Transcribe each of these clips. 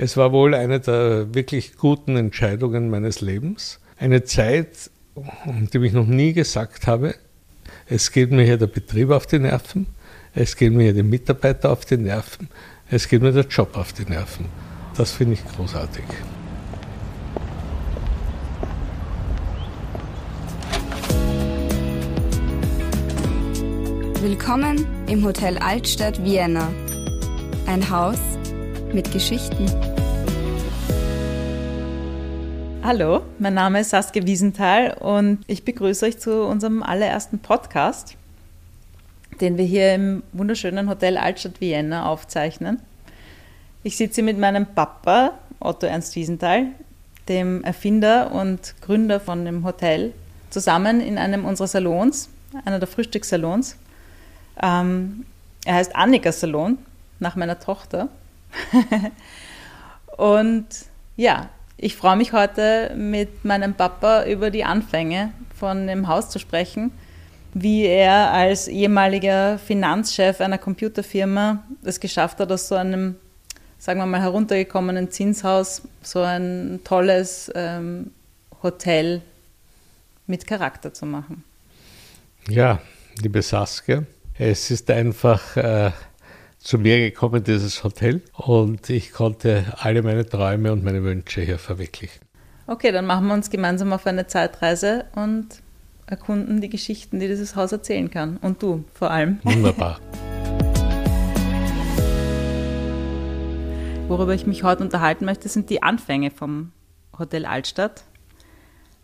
Es war wohl eine der wirklich guten Entscheidungen meines Lebens. Eine Zeit, in der ich noch nie gesagt habe, es geht mir hier der Betrieb auf die Nerven, es geht mir hier die Mitarbeiter auf die Nerven, es geht mir der Job auf die Nerven. Das finde ich großartig. Willkommen im Hotel Altstadt Vienna. Ein Haus mit Geschichten. Hallo, mein Name ist Saskia Wiesenthal und ich begrüße euch zu unserem allerersten Podcast, den wir hier im wunderschönen Hotel Altstadt Vienna aufzeichnen. Ich sitze mit meinem Papa, Otto Ernst Wiesenthal, dem Erfinder und Gründer von dem Hotel, zusammen in einem unserer Salons, einer der Frühstückssalons. Ähm, er heißt Annika Salon, nach meiner Tochter. und ja, ich freue mich heute mit meinem Papa über die Anfänge von dem Haus zu sprechen, wie er als ehemaliger Finanzchef einer Computerfirma es geschafft hat, aus so einem, sagen wir mal, heruntergekommenen Zinshaus so ein tolles ähm, Hotel mit Charakter zu machen. Ja, liebe Saskia, es ist einfach äh, zu mir gekommen, dieses Hotel, und ich konnte alle meine Träume und meine Wünsche hier verwirklichen. Okay, dann machen wir uns gemeinsam auf eine Zeitreise und erkunden die Geschichten, die dieses Haus erzählen kann. Und du vor allem. Wunderbar. Worüber ich mich heute unterhalten möchte, sind die Anfänge vom Hotel Altstadt.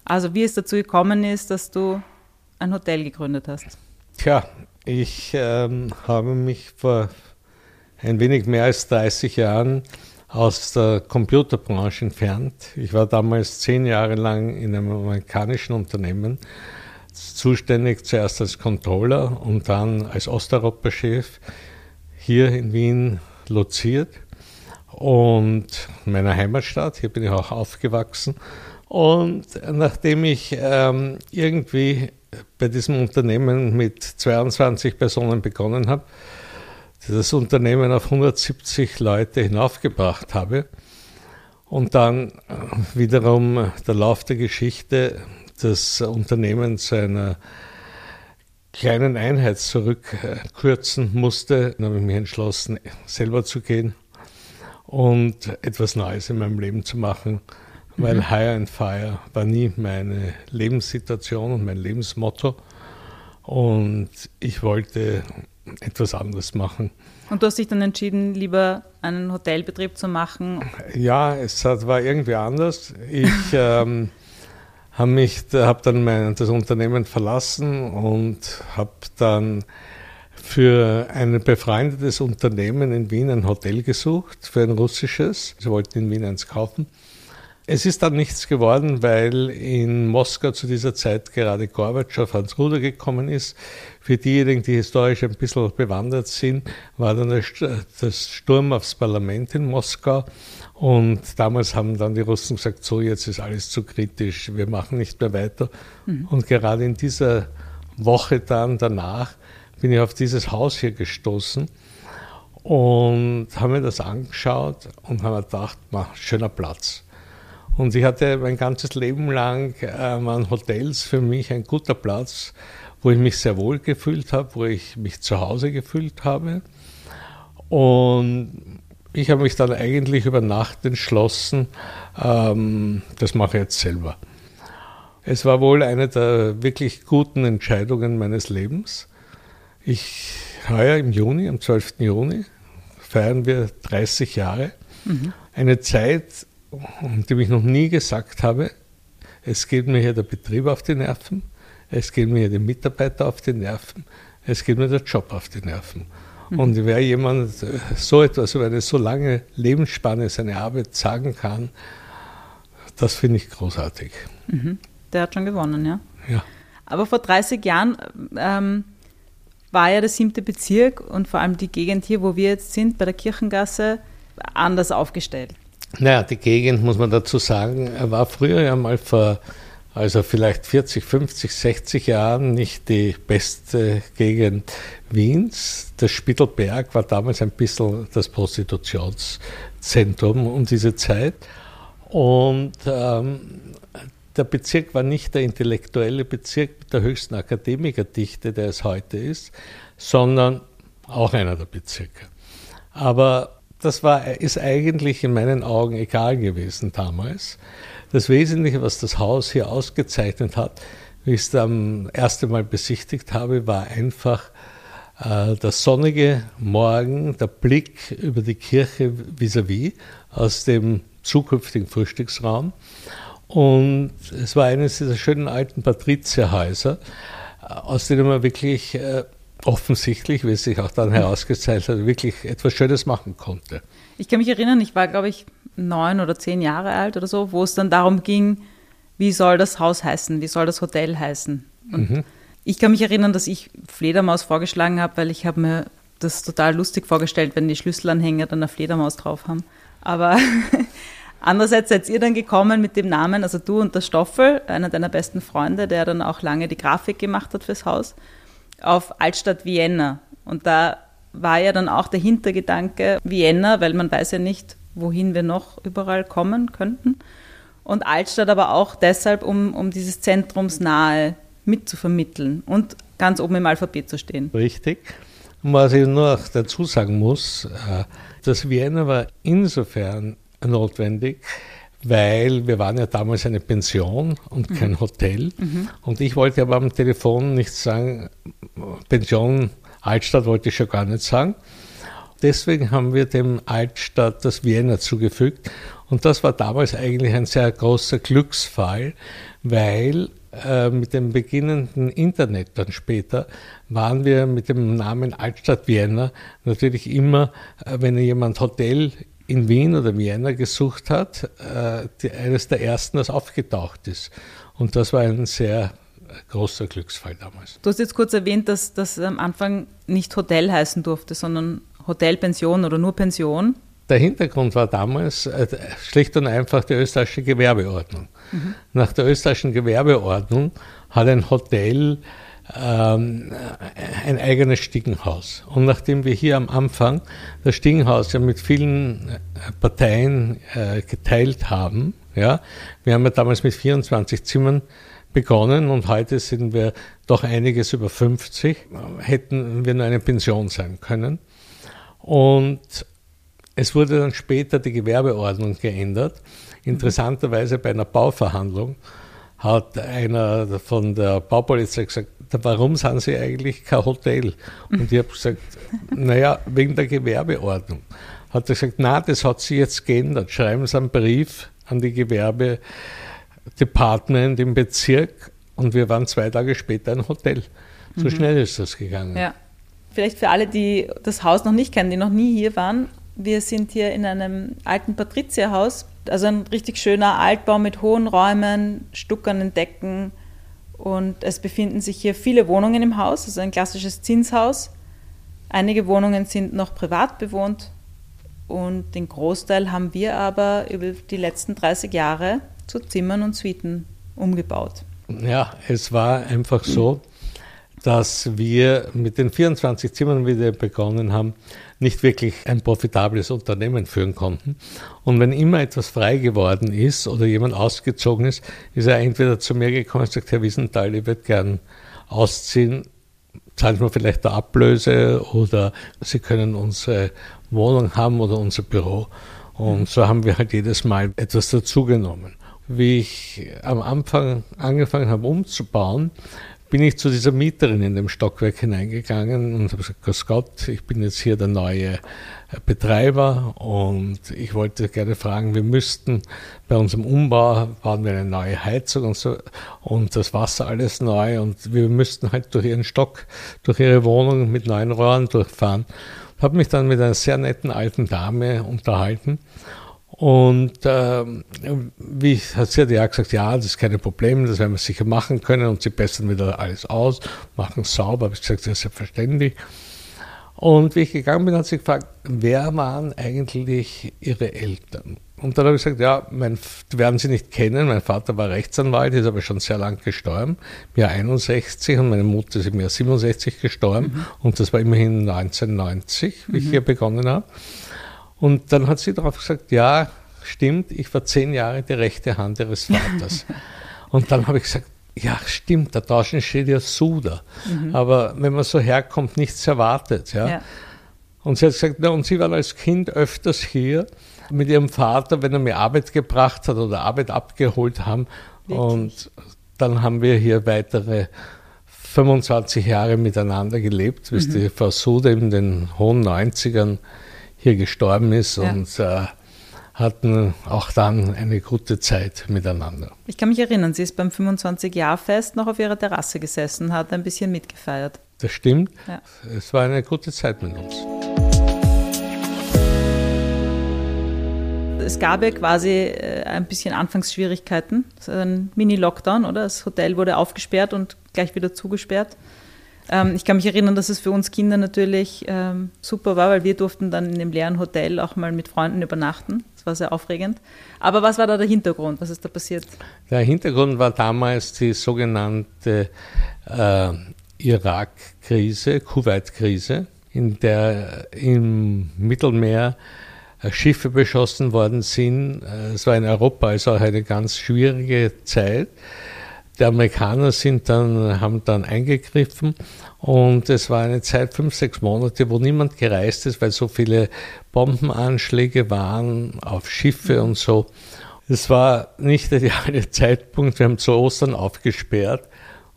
Also wie es dazu gekommen ist, dass du ein Hotel gegründet hast. Tja, ich ähm, habe mich vor ein wenig mehr als 30 Jahren aus der Computerbranche entfernt. Ich war damals zehn Jahre lang in einem amerikanischen Unternehmen zuständig, zuerst als Controller und dann als Osteuropa-Chef hier in Wien loziert und meiner Heimatstadt. Hier bin ich auch aufgewachsen. Und nachdem ich ähm, irgendwie bei diesem Unternehmen mit 22 Personen begonnen habe, das Unternehmen auf 170 Leute hinaufgebracht habe und dann wiederum der Lauf der Geschichte das Unternehmen zu einer kleinen Einheit zurückkürzen musste, dann habe ich mich entschlossen, selber zu gehen und etwas Neues in meinem Leben zu machen, weil mhm. Hire and Fire war nie meine Lebenssituation und mein Lebensmotto. Und ich wollte etwas anderes machen. Und du hast dich dann entschieden, lieber einen Hotelbetrieb zu machen? Ja, es war irgendwie anders. Ich ähm, habe mich, habe dann mein, das Unternehmen verlassen und habe dann für ein befreundetes Unternehmen in Wien ein Hotel gesucht, für ein russisches. Sie wollten in Wien eins kaufen. Es ist dann nichts geworden, weil in Moskau zu dieser Zeit gerade Gorbatschow ans Ruder gekommen ist. Für diejenigen, die historisch ein bisschen bewandert sind, war dann das Sturm aufs Parlament in Moskau. Und damals haben dann die Russen gesagt, so jetzt ist alles zu kritisch, wir machen nicht mehr weiter. Mhm. Und gerade in dieser Woche dann danach bin ich auf dieses Haus hier gestoßen und habe mir das angeschaut und habe gedacht, schöner Platz. Und ich hatte mein ganzes Leben lang ähm, an Hotels für mich ein guter Platz, wo ich mich sehr wohl gefühlt habe, wo ich mich zu Hause gefühlt habe. Und ich habe mich dann eigentlich über Nacht entschlossen, ähm, das mache ich jetzt selber. Es war wohl eine der wirklich guten Entscheidungen meines Lebens. Ich heuer im Juni, am 12. Juni, feiern wir 30 Jahre. Mhm. Eine Zeit, dem ich noch nie gesagt habe, es geht mir hier der Betrieb auf die Nerven, es geht mir hier die Mitarbeiter auf die Nerven, es geht mir der Job auf die Nerven. Mhm. Und wer jemand äh, so etwas über eine so lange Lebensspanne seine Arbeit sagen kann, das finde ich großartig. Mhm. Der hat schon gewonnen, ja? Ja. Aber vor 30 Jahren ähm, war ja der siebte Bezirk und vor allem die Gegend hier, wo wir jetzt sind, bei der Kirchengasse, anders aufgestellt. Naja, die Gegend, muss man dazu sagen, war früher ja mal vor also vielleicht 40, 50, 60 Jahren nicht die beste Gegend Wiens. Der Spittelberg war damals ein bisschen das Prostitutionszentrum um diese Zeit. Und ähm, der Bezirk war nicht der intellektuelle Bezirk mit der höchsten Akademikerdichte, der es heute ist, sondern auch einer der Bezirke. Aber das war, ist eigentlich in meinen Augen egal gewesen damals. Das Wesentliche, was das Haus hier ausgezeichnet hat, wie ich es am ersten Mal besichtigt habe, war einfach äh, der sonnige Morgen, der Blick über die Kirche vis-à-vis -vis aus dem zukünftigen Frühstücksraum und es war eines dieser schönen alten Patrizierhäuser, aus denen man wirklich äh, offensichtlich, wie es sich auch dann herausgezeigt hat, wirklich etwas Schönes machen konnte. Ich kann mich erinnern, ich war, glaube ich, neun oder zehn Jahre alt oder so, wo es dann darum ging, wie soll das Haus heißen, wie soll das Hotel heißen. Und mhm. ich kann mich erinnern, dass ich Fledermaus vorgeschlagen habe, weil ich habe mir das total lustig vorgestellt, wenn die Schlüsselanhänger dann eine Fledermaus drauf haben. Aber Andererseits seid ihr dann gekommen mit dem Namen, also du und der Stoffel, einer deiner besten Freunde, der dann auch lange die Grafik gemacht hat fürs Haus, auf Altstadt Vienna. Und da war ja dann auch der Hintergedanke Vienna, weil man weiß ja nicht, wohin wir noch überall kommen könnten. Und Altstadt aber auch deshalb, um, um dieses Zentrumsnahe mitzuvermitteln und ganz oben im Alphabet zu stehen. Richtig. Und was ich nur dazu sagen muss, äh, das Vienna war insofern notwendig, weil wir waren ja damals eine Pension und kein mhm. Hotel. Mhm. Und ich wollte aber am Telefon nicht sagen, Pension Altstadt wollte ich schon gar nicht sagen. Deswegen haben wir dem Altstadt das Vienna zugefügt. Und das war damals eigentlich ein sehr großer Glücksfall, weil äh, mit dem beginnenden Internet dann später waren wir mit dem Namen Altstadt Vienna natürlich immer, äh, wenn jemand Hotel in Wien oder Vienna gesucht hat, äh, die, eines der ersten, das aufgetaucht ist. Und das war ein sehr großer Glücksfall damals. Du hast jetzt kurz erwähnt, dass das am Anfang nicht Hotel heißen durfte, sondern Hotelpension oder nur Pension. Der Hintergrund war damals äh, schlicht und einfach die österreichische Gewerbeordnung. Mhm. Nach der österreichischen Gewerbeordnung hat ein Hotel ähm, ein eigenes Stiegenhaus. Und nachdem wir hier am Anfang das Stiegenhaus ja mit vielen äh, Parteien äh, geteilt haben, ja, wir haben ja damals mit 24 Zimmern begonnen und heute sind wir doch einiges über 50, hätten wir nur eine Pension sein können. Und es wurde dann später die Gewerbeordnung geändert. Interessanterweise bei einer Bauverhandlung hat einer von der Baupolizei gesagt, warum sind Sie eigentlich kein Hotel? Und ich habe gesagt, naja, wegen der Gewerbeordnung. Hat er gesagt, na, das hat sich jetzt geändert. Schreiben Sie einen Brief an die Gewerbedepartment im Bezirk und wir waren zwei Tage später ein Hotel. So mhm. schnell ist das gegangen. Ja. Vielleicht für alle, die das Haus noch nicht kennen, die noch nie hier waren, wir sind hier in einem alten Patrizierhaus, also ein richtig schöner Altbau mit hohen Räumen, stuckernen Decken, und es befinden sich hier viele Wohnungen im Haus, also ein klassisches Zinshaus. Einige Wohnungen sind noch privat bewohnt und den Großteil haben wir aber über die letzten 30 Jahre zu Zimmern und Suiten umgebaut. Ja, es war einfach so, dass wir mit den 24 Zimmern, wie wir begonnen haben, nicht wirklich ein profitables Unternehmen führen konnten. Und wenn immer etwas frei geworden ist oder jemand ausgezogen ist, ist er entweder zu mir gekommen und sagt, Herr Wiesenthal, ich würde gern ausziehen, zahlen mir vielleicht eine Ablöse oder Sie können unsere Wohnung haben oder unser Büro. Und so haben wir halt jedes Mal etwas dazugenommen. Wie ich am Anfang angefangen habe umzubauen, bin ich zu dieser Mieterin in dem Stockwerk hineingegangen und habe gesagt, Grüß Gott, ich bin jetzt hier der neue Betreiber und ich wollte gerne fragen, wir müssten bei unserem Umbau, bauen wir eine neue Heizung und so und das Wasser alles neu und wir müssten halt durch ihren Stock, durch ihre Wohnung mit neuen Rohren durchfahren. Habe mich dann mit einer sehr netten alten Dame unterhalten und äh, wie hat sie hat ja gesagt, ja, das ist kein Problem, das werden wir sicher machen können und sie bessern wieder alles aus, machen es sauber. Habe ich gesagt, das ist selbstverständlich. Und wie ich gegangen bin, hat sie gefragt, wer waren eigentlich ihre Eltern? und dann habe ich gesagt, ja, mein, werden Sie nicht kennen. Mein Vater war Rechtsanwalt, ist aber schon sehr lang gestorben, im Jahr 61 und meine Mutter ist im Jahr 67 gestorben. Mhm. Und das war immerhin 1990, wie mhm. ich hier begonnen habe. Und dann hat sie darauf gesagt, ja, stimmt, ich war zehn Jahre die rechte Hand ihres Vaters. und dann habe ich gesagt, ja, stimmt, da draußen steht ja Suda. Mhm. Aber wenn man so herkommt, nichts erwartet. Ja. ja. Und sie hat gesagt, na, und sie waren als Kind öfters hier mit ihrem Vater, wenn er mir Arbeit gebracht hat oder Arbeit abgeholt haben. Wirklich? Und dann haben wir hier weitere 25 Jahre miteinander gelebt, bis mhm. die Frau Suda in den hohen 90ern hier gestorben ist ja. und äh, hatten auch dann eine gute Zeit miteinander. Ich kann mich erinnern, sie ist beim 25-Jahr-Fest noch auf ihrer Terrasse gesessen, hat ein bisschen mitgefeiert. Das stimmt. Ja. Es war eine gute Zeit mit uns. Es gab ja quasi äh, ein bisschen Anfangsschwierigkeiten. Ein Mini-Lockdown, oder? Das Hotel wurde aufgesperrt und gleich wieder zugesperrt. Ähm, ich kann mich erinnern, dass es für uns Kinder natürlich ähm, super war, weil wir durften dann in dem leeren Hotel auch mal mit Freunden übernachten. Das war sehr aufregend. Aber was war da der Hintergrund? Was ist da passiert? Der Hintergrund war damals die sogenannte äh, Irak-Krise, Kuwait-Krise, in der im Mittelmeer äh, Schiffe beschossen worden sind. Äh, es war in Europa also eine ganz schwierige Zeit. Die Amerikaner sind dann, haben dann eingegriffen und es war eine Zeit, fünf, sechs Monate, wo niemand gereist ist, weil so viele Bombenanschläge waren auf Schiffe und so. Es war nicht der ideale Zeitpunkt. Wir haben zu Ostern aufgesperrt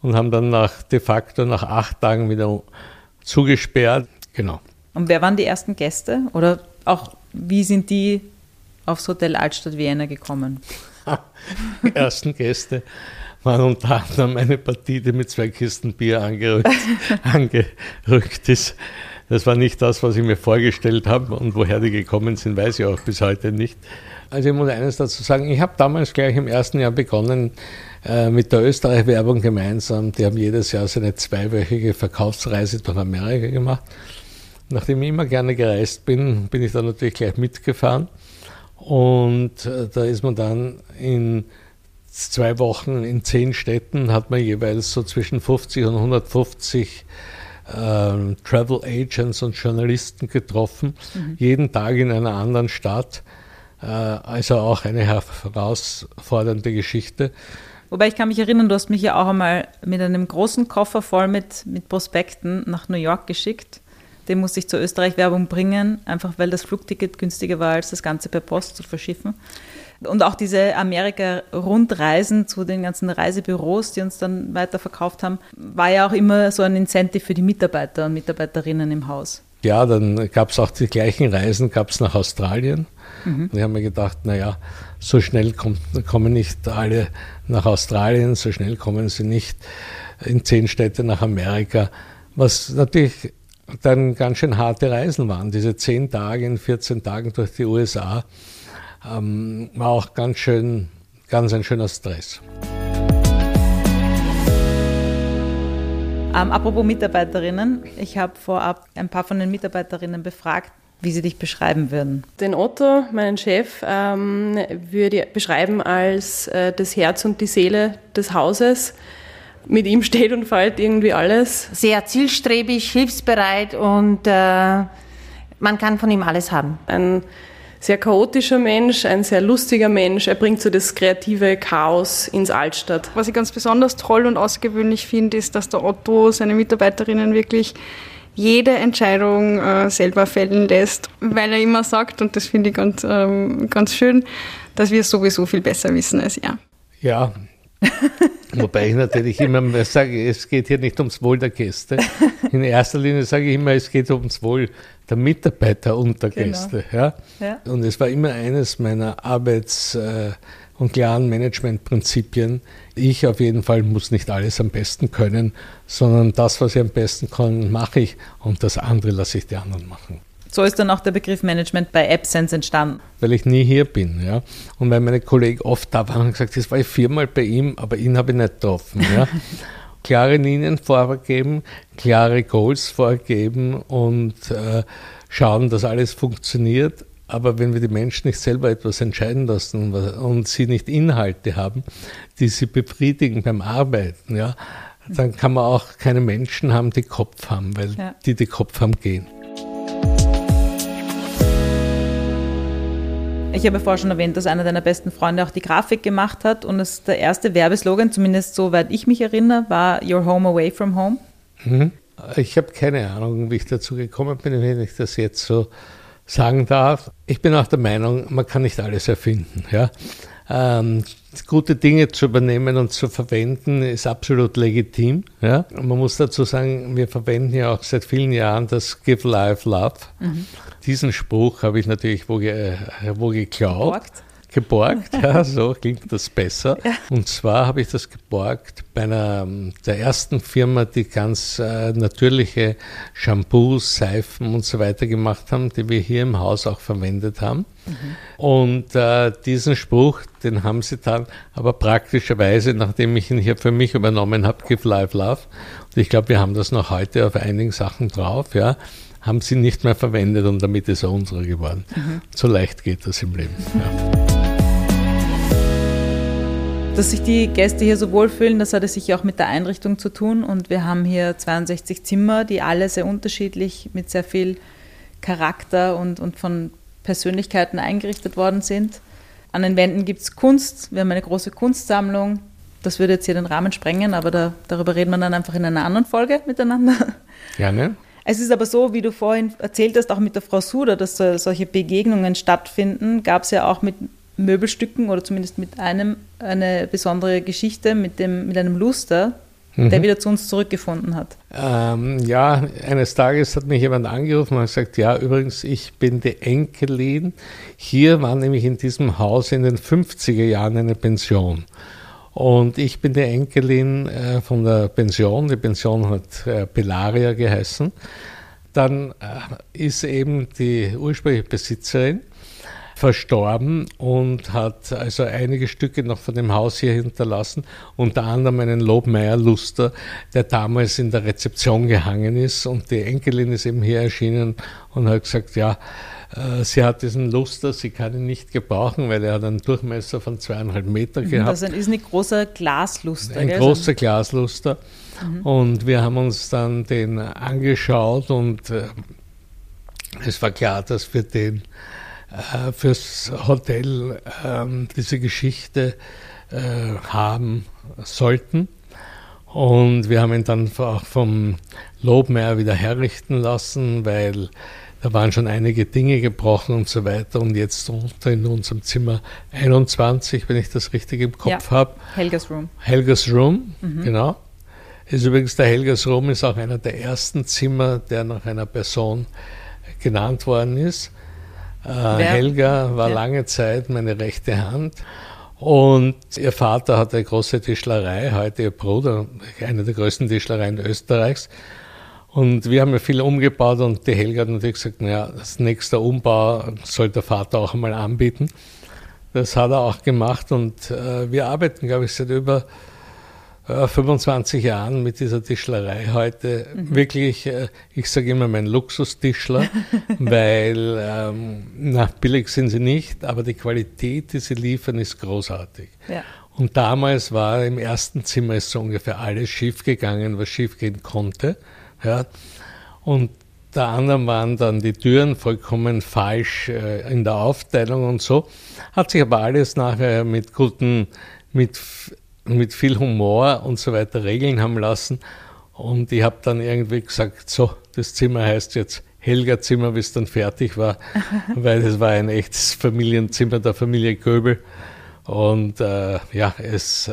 und haben dann nach, de facto nach acht Tagen wieder zugesperrt. Genau. Und wer waren die ersten Gäste? Oder auch, wie sind die aufs Hotel Altstadt Vienna gekommen? die ersten Gäste waren unter anderem eine Partie, die mit zwei Kisten Bier angerückt, angerückt ist. Das war nicht das, was ich mir vorgestellt habe und woher die gekommen sind, weiß ich auch bis heute nicht. Also ich muss eines dazu sagen, ich habe damals gleich im ersten Jahr begonnen äh, mit der Österreich-Werbung gemeinsam. Die haben jedes Jahr so eine zweiwöchige Verkaufsreise durch Amerika gemacht. Nachdem ich immer gerne gereist bin, bin ich da natürlich gleich mitgefahren. Und äh, da ist man dann in zwei Wochen in zehn Städten hat man jeweils so zwischen 50 und 150 äh, Travel Agents und Journalisten getroffen, mhm. jeden Tag in einer anderen Stadt. Äh, also auch eine herausfordernde Geschichte. Wobei ich kann mich erinnern, du hast mich ja auch einmal mit einem großen Koffer voll mit, mit Prospekten nach New York geschickt. Den musste ich zur Österreich-Werbung bringen, einfach weil das Flugticket günstiger war, als das Ganze per Post zu verschiffen. Und auch diese Amerika-Rundreisen zu den ganzen Reisebüros, die uns dann weiterverkauft haben, war ja auch immer so ein Incentive für die Mitarbeiter und Mitarbeiterinnen im Haus. Ja, dann gab es auch die gleichen Reisen, gab es nach Australien. Mhm. Und ich habe mir gedacht, naja, so schnell kommt, kommen nicht alle nach Australien, so schnell kommen sie nicht in zehn Städte nach Amerika. Was natürlich dann ganz schön harte Reisen waren. Diese zehn Tage in 14 Tagen durch die USA ähm, war auch ganz schön, ganz ein schöner Stress. Ähm, apropos Mitarbeiterinnen, ich habe vorab ein paar von den Mitarbeiterinnen befragt, wie sie dich beschreiben würden. Den Otto, meinen Chef, ähm, würde ich beschreiben als äh, das Herz und die Seele des Hauses. Mit ihm steht und fällt irgendwie alles. Sehr zielstrebig, hilfsbereit und äh, man kann von ihm alles haben. Ein sehr chaotischer Mensch, ein sehr lustiger Mensch. Er bringt so das kreative Chaos ins Altstadt. Was ich ganz besonders toll und außergewöhnlich finde, ist, dass der Otto seine Mitarbeiterinnen wirklich jede Entscheidung äh, selber fällen lässt, weil er immer sagt, und das finde ich ganz, ähm, ganz schön, dass wir sowieso viel besser wissen als er. Ja, Wobei ich natürlich immer sage, es geht hier nicht ums Wohl der Gäste. In erster Linie sage ich immer, es geht ums Wohl der Mitarbeiter und der genau. Gäste. Ja? ja? Und es war immer eines meiner Arbeits- äh, und klaren Managementprinzipien. Ich auf jeden Fall muss nicht alles am besten können, sondern das, was ich am besten kann, mache ich und das andere lasse ich die anderen machen. So ist dann auch der Begriff Management bei AppSense entstanden. Weil ich nie hier bin, ja. Und weil meine Kollegen oft da waren und gesagt, das war ich viermal bei ihm, aber ihn habe ich nicht getroffen, ja. klare Linien vorgeben, klare Goals vorgeben und äh, schauen, dass alles funktioniert. Aber wenn wir die Menschen nicht selber etwas entscheiden lassen und sie nicht Inhalte haben, die sie befriedigen beim Arbeiten, ja, dann kann man auch keine Menschen haben, die Kopf haben, weil ja. die, die Kopf haben, gehen. Ich habe vorher schon erwähnt, dass einer deiner besten Freunde auch die Grafik gemacht hat und es der erste Werbeslogan, zumindest soweit ich mich erinnere, war Your Home Away from Home. Mhm. Ich habe keine Ahnung, wie ich dazu gekommen bin, wenn ich das jetzt so sagen darf. Ich bin auch der Meinung, man kann nicht alles erfinden. Ja? Ähm, gute Dinge zu übernehmen und zu verwenden ist absolut legitim. Ja? Und man muss dazu sagen, wir verwenden ja auch seit vielen Jahren das Give Life Love. Mhm. Diesen Spruch habe ich natürlich wo, ge, wo geklaut. Geborgt geborgt, ja, so klingt das besser. Ja. Und zwar habe ich das geborgt bei einer der ersten Firma, die ganz äh, natürliche Shampoos, Seifen und so weiter gemacht haben, die wir hier im Haus auch verwendet haben. Mhm. Und äh, diesen Spruch, den haben sie dann aber praktischerweise, nachdem ich ihn hier für mich übernommen habe, Give Life Love. Und ich glaube, wir haben das noch heute auf einigen Sachen drauf, ja haben sie nicht mehr verwendet und damit ist er unsere geworden. Mhm. So leicht geht das im Leben. Ja. Dass sich die Gäste hier so wohlfühlen, das hatte sicher auch mit der Einrichtung zu tun. Und wir haben hier 62 Zimmer, die alle sehr unterschiedlich mit sehr viel Charakter und, und von Persönlichkeiten eingerichtet worden sind. An den Wänden gibt es Kunst. Wir haben eine große Kunstsammlung. Das würde jetzt hier den Rahmen sprengen, aber da, darüber reden wir dann einfach in einer anderen Folge miteinander. Gerne. Es ist aber so, wie du vorhin erzählt hast, auch mit der Frau Suder, dass solche Begegnungen stattfinden, gab es ja auch mit Möbelstücken oder zumindest mit einem eine besondere Geschichte mit, dem, mit einem Luster, mhm. der wieder zu uns zurückgefunden hat. Ähm, ja, eines Tages hat mich jemand angerufen und gesagt, ja, übrigens, ich bin die Enkelin. Hier war nämlich in diesem Haus in den 50er Jahren eine Pension. Und ich bin die Enkelin äh, von der Pension. Die Pension hat äh, Bellaria geheißen. Dann äh, ist eben die ursprüngliche Besitzerin verstorben und hat also einige Stücke noch von dem Haus hier hinterlassen, unter anderem einen Lobmeier Luster, der damals in der Rezeption gehangen ist und die Enkelin ist eben hier erschienen und hat gesagt, ja, äh, Sie hat diesen Luster, sie kann ihn nicht gebrauchen, weil er hat einen Durchmesser von zweieinhalb Meter mhm, gehabt. Das ist ein großer Glasluster. Ein gell? großer Glasluster. Mhm. Und wir haben uns dann den angeschaut und äh, es war klar, dass wir den äh, fürs Hotel äh, diese Geschichte äh, haben sollten. Und wir haben ihn dann auch vom Lobmeier wieder herrichten lassen, weil da waren schon einige Dinge gebrochen und so weiter. Und jetzt unter in unserem Zimmer 21, wenn ich das richtig im Kopf ja, habe. Helgas Room. Helgas Room, mhm. genau. Ist übrigens der Helgas Room ist auch einer der ersten Zimmer, der nach einer Person genannt worden ist. Äh, Helga war ja. lange Zeit meine rechte Hand. Und ihr Vater hatte eine große Tischlerei, heute ihr Bruder, eine der größten Tischlereien Österreichs. Und wir haben ja viel umgebaut und die Helga hat natürlich gesagt, naja, das nächste Umbau soll der Vater auch einmal anbieten. Das hat er auch gemacht und äh, wir arbeiten, glaube ich, seit über 25 äh, Jahren mit dieser Tischlerei heute mhm. wirklich, äh, ich sage immer mein Luxustischler, weil ähm, na, billig sind sie nicht, aber die Qualität, die sie liefern, ist großartig. Ja. Und damals war im ersten Zimmer ist so ungefähr alles schiefgegangen, was schiefgehen konnte. Ja. Und der anderen waren dann die Türen vollkommen falsch äh, in der Aufteilung und so. Hat sich aber alles nachher mit guten, mit mit viel Humor und so weiter regeln haben lassen. Und ich habe dann irgendwie gesagt, so, das Zimmer heißt jetzt Helga Zimmer, bis es dann fertig war, weil es war ein echtes Familienzimmer der Familie Göbel. Und äh, ja, es,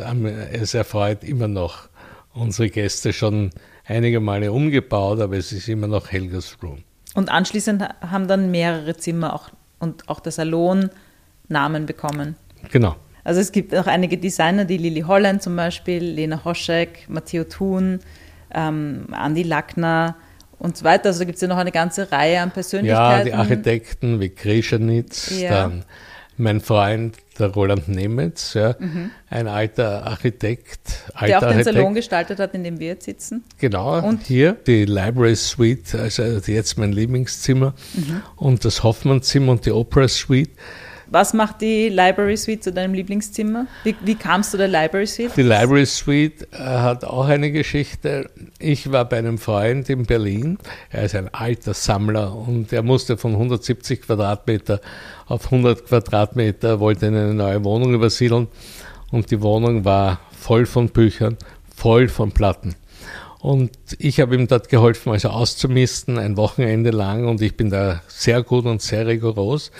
es erfreut immer noch unsere Gäste schon einige Male umgebaut, aber es ist immer noch Helgas Room. Und anschließend haben dann mehrere Zimmer auch, und auch der Salon Namen bekommen. Genau. Also es gibt auch einige Designer, die Lili Holland zum Beispiel, Lena Hoschek, Matteo Thun, ähm, Andi Lackner und so weiter. Also da gibt es ja noch eine ganze Reihe an Persönlichkeiten. Ja, die Architekten wie Kreschanitz, ja. dann mein Freund, der Roland Nemetz, ja, mhm. ein alter Architekt. Alter der auch den Architekt. Salon gestaltet hat, in dem wir jetzt sitzen. Genau, und hier die Library Suite, also jetzt mein Lieblingszimmer, mhm. und das Hoffmann-Zimmer und die Opera Suite. Was macht die Library Suite zu deinem Lieblingszimmer? Wie, wie kamst du der Library Suite? Die Library Suite äh, hat auch eine Geschichte. Ich war bei einem Freund in Berlin. Er ist ein alter Sammler und er musste von 170 Quadratmeter auf 100 Quadratmeter, wollte in eine neue Wohnung übersiedeln und die Wohnung war voll von Büchern, voll von Platten. Und ich habe ihm dort geholfen, also auszumisten, ein Wochenende lang und ich bin da sehr gut und sehr rigoros.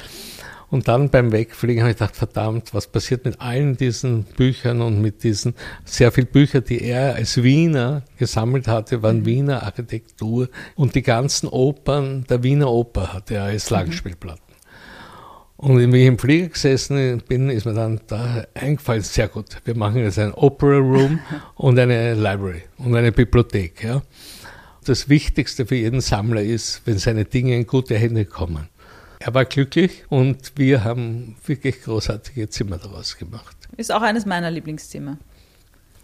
Und dann beim Wegfliegen habe ich gedacht, verdammt, was passiert mit allen diesen Büchern und mit diesen sehr vielen Büchern, die er als Wiener gesammelt hatte, waren mhm. Wiener Architektur und die ganzen Opern der Wiener Oper hatte er als mhm. Langspielplatten. Und wie ich im Flieger gesessen bin, ist mir dann da eingefallen, sehr gut, wir machen jetzt ein Opera Room und eine Library und eine Bibliothek. Ja. Das Wichtigste für jeden Sammler ist, wenn seine Dinge in gute Hände kommen. Er war glücklich und wir haben wirklich großartige Zimmer daraus gemacht. Ist auch eines meiner Lieblingszimmer.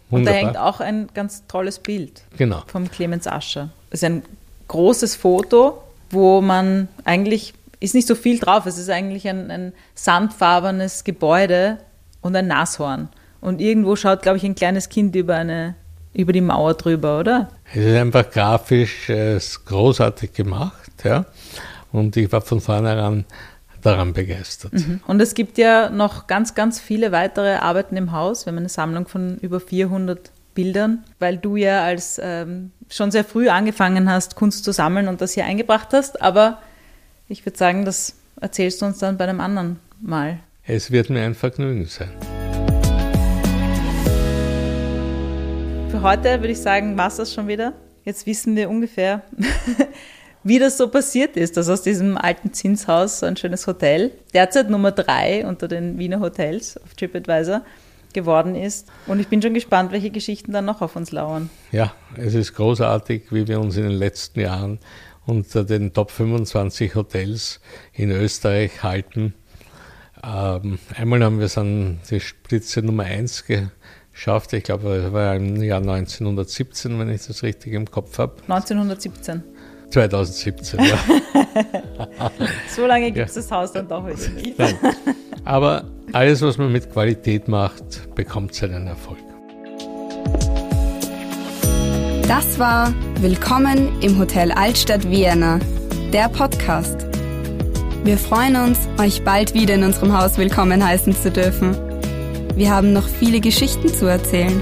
Wunderbar. Und da hängt auch ein ganz tolles Bild genau. vom Clemens Ascher. Es ist ein großes Foto, wo man eigentlich, ist nicht so viel drauf, es ist eigentlich ein, ein sandfarbenes Gebäude und ein Nashorn. Und irgendwo schaut, glaube ich, ein kleines Kind über, eine, über die Mauer drüber, oder? Es ist einfach grafisch äh, großartig gemacht, ja. Und ich war von vornherein daran begeistert. Mhm. Und es gibt ja noch ganz, ganz viele weitere Arbeiten im Haus. Wir haben eine Sammlung von über 400 Bildern, weil du ja als ähm, schon sehr früh angefangen hast, Kunst zu sammeln und das hier eingebracht hast. Aber ich würde sagen, das erzählst du uns dann bei einem anderen Mal. Es wird mir ein Vergnügen sein. Für heute würde ich sagen, war es das schon wieder. Jetzt wissen wir ungefähr, wie das so passiert ist, dass aus diesem alten Zinshaus so ein schönes Hotel, derzeit Nummer drei unter den Wiener Hotels auf TripAdvisor, geworden ist. Und ich bin schon gespannt, welche Geschichten dann noch auf uns lauern. Ja, es ist großartig, wie wir uns in den letzten Jahren unter den Top 25 Hotels in Österreich halten. Ähm, einmal haben wir es an die Spitze Nummer 1 geschafft. Ich glaube, das war im Jahr 1917, wenn ich das richtig im Kopf habe. 1917. 2017, ja. so lange gibt es ja. das Haus dann doch wieder nicht. Nein. Aber alles, was man mit Qualität macht, bekommt seinen Erfolg. Das war Willkommen im Hotel Altstadt Vienna, der Podcast. Wir freuen uns, euch bald wieder in unserem Haus willkommen heißen zu dürfen. Wir haben noch viele Geschichten zu erzählen.